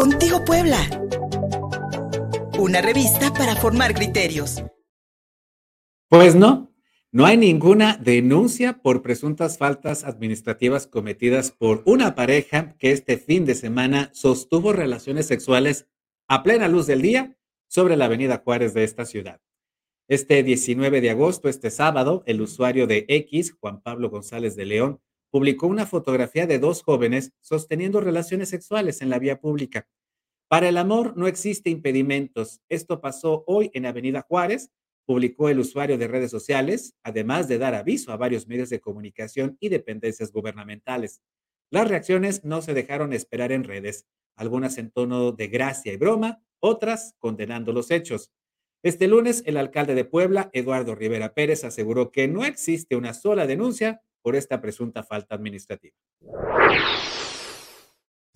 Contigo Puebla. Una revista para formar criterios. Pues no, no hay ninguna denuncia por presuntas faltas administrativas cometidas por una pareja que este fin de semana sostuvo relaciones sexuales a plena luz del día sobre la avenida Juárez de esta ciudad. Este 19 de agosto, este sábado, el usuario de X, Juan Pablo González de León, publicó una fotografía de dos jóvenes sosteniendo relaciones sexuales en la vía pública. Para el amor no existe impedimentos. Esto pasó hoy en Avenida Juárez, publicó el usuario de redes sociales, además de dar aviso a varios medios de comunicación y dependencias gubernamentales. Las reacciones no se dejaron esperar en redes, algunas en tono de gracia y broma, otras condenando los hechos. Este lunes, el alcalde de Puebla, Eduardo Rivera Pérez, aseguró que no existe una sola denuncia por esta presunta falta administrativa.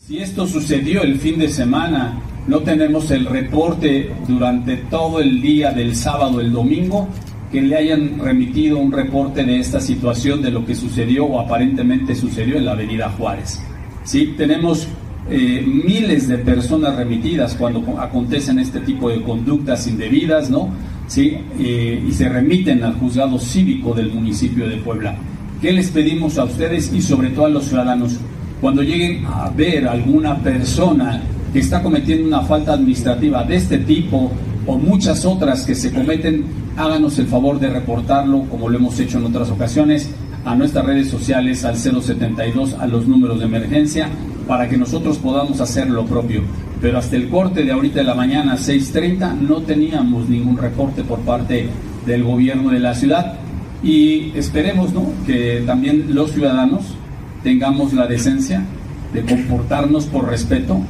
Si esto sucedió el fin de semana, no tenemos el reporte durante todo el día del sábado, el domingo, que le hayan remitido un reporte de esta situación, de lo que sucedió o aparentemente sucedió en la Avenida Juárez. Sí, tenemos eh, miles de personas remitidas cuando acontecen este tipo de conductas indebidas, ¿no? Sí, eh, y se remiten al juzgado cívico del municipio de Puebla. ¿Qué les pedimos a ustedes y sobre todo a los ciudadanos? Cuando lleguen a ver alguna persona que está cometiendo una falta administrativa de este tipo o muchas otras que se cometen, háganos el favor de reportarlo, como lo hemos hecho en otras ocasiones, a nuestras redes sociales, al 072, a los números de emergencia, para que nosotros podamos hacer lo propio. Pero hasta el corte de ahorita de la mañana, 6.30, no teníamos ningún reporte por parte del gobierno de la ciudad y esperemos que también los ciudadanos tengamos la decencia de comportarnos por respeto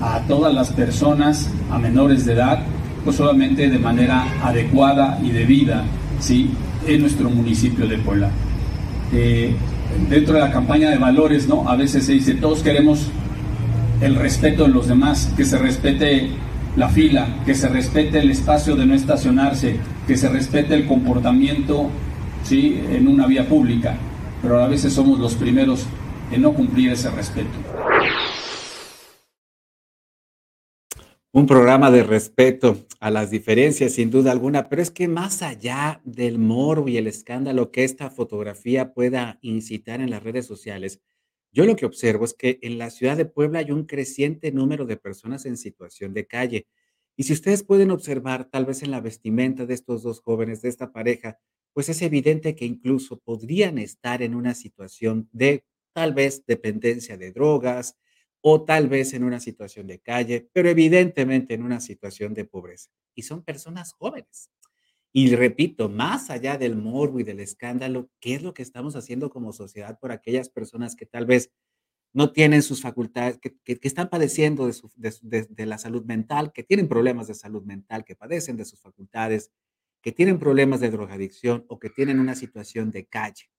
a todas las personas, a menores de edad, pues solamente de manera adecuada y debida ¿sí? en nuestro municipio de Puebla. Eh, dentro de la campaña de valores, ¿no? a veces se dice, todos queremos el respeto de los demás, que se respete la fila, que se respete el espacio de no estacionarse, que se respete el comportamiento ¿sí? en una vía pública, pero a veces somos los primeros en no cumplir ese respeto. Un programa de respeto a las diferencias, sin duda alguna, pero es que más allá del morbo y el escándalo que esta fotografía pueda incitar en las redes sociales, yo lo que observo es que en la ciudad de Puebla hay un creciente número de personas en situación de calle. Y si ustedes pueden observar, tal vez en la vestimenta de estos dos jóvenes, de esta pareja, pues es evidente que incluso podrían estar en una situación de tal vez dependencia de drogas o tal vez en una situación de calle, pero evidentemente en una situación de pobreza. Y son personas jóvenes. Y repito, más allá del morbo y del escándalo, ¿qué es lo que estamos haciendo como sociedad por aquellas personas que tal vez no tienen sus facultades, que, están padeciendo de, la salud mental, que tienen problemas de salud mental, que padecen de sus facultades, que tienen problemas de drogadicción o que tienen una situación de calle.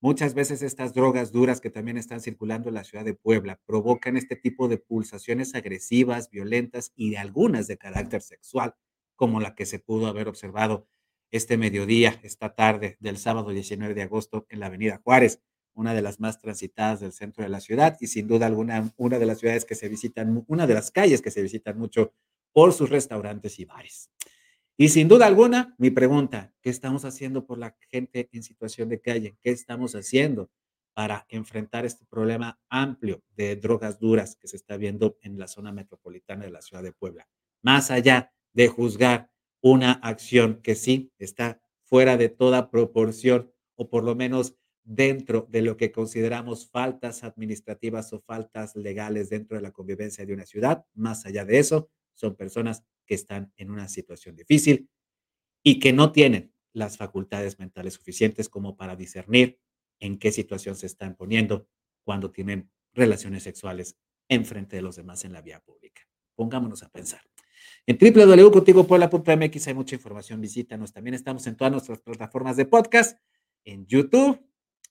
Muchas veces estas drogas duras que también están circulando en la ciudad de Puebla provocan este tipo de pulsaciones agresivas, violentas y de algunas de carácter sexual, como la que se pudo haber observado este mediodía, esta tarde del sábado 19 de agosto en la avenida Juárez, una de las más transitadas del centro de la ciudad y sin duda alguna una de las ciudades que se visitan, una de las calles que se visitan mucho por sus restaurantes y bares. Y sin duda alguna, mi pregunta, ¿qué estamos haciendo por la gente en situación de calle? ¿Qué estamos haciendo para enfrentar este problema amplio de drogas duras que se está viendo en la zona metropolitana de la ciudad de Puebla? Más allá de juzgar una acción que sí está fuera de toda proporción o por lo menos dentro de lo que consideramos faltas administrativas o faltas legales dentro de la convivencia de una ciudad, más allá de eso, son personas que están en una situación difícil y que no tienen las facultades mentales suficientes como para discernir en qué situación se están poniendo cuando tienen relaciones sexuales en frente de los demás en la vía pública. Pongámonos a pensar. En www.contigopuebla.mx hay mucha información, visítanos. También estamos en todas nuestras plataformas de podcast, en YouTube,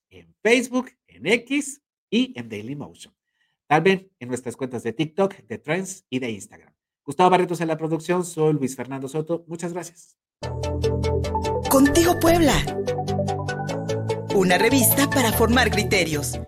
en Facebook, en X y en Dailymotion. También en nuestras cuentas de TikTok, de Trends y de Instagram. Gustavo Barretos en la producción, soy Luis Fernando Soto. Muchas gracias. Contigo Puebla. Una revista para formar criterios.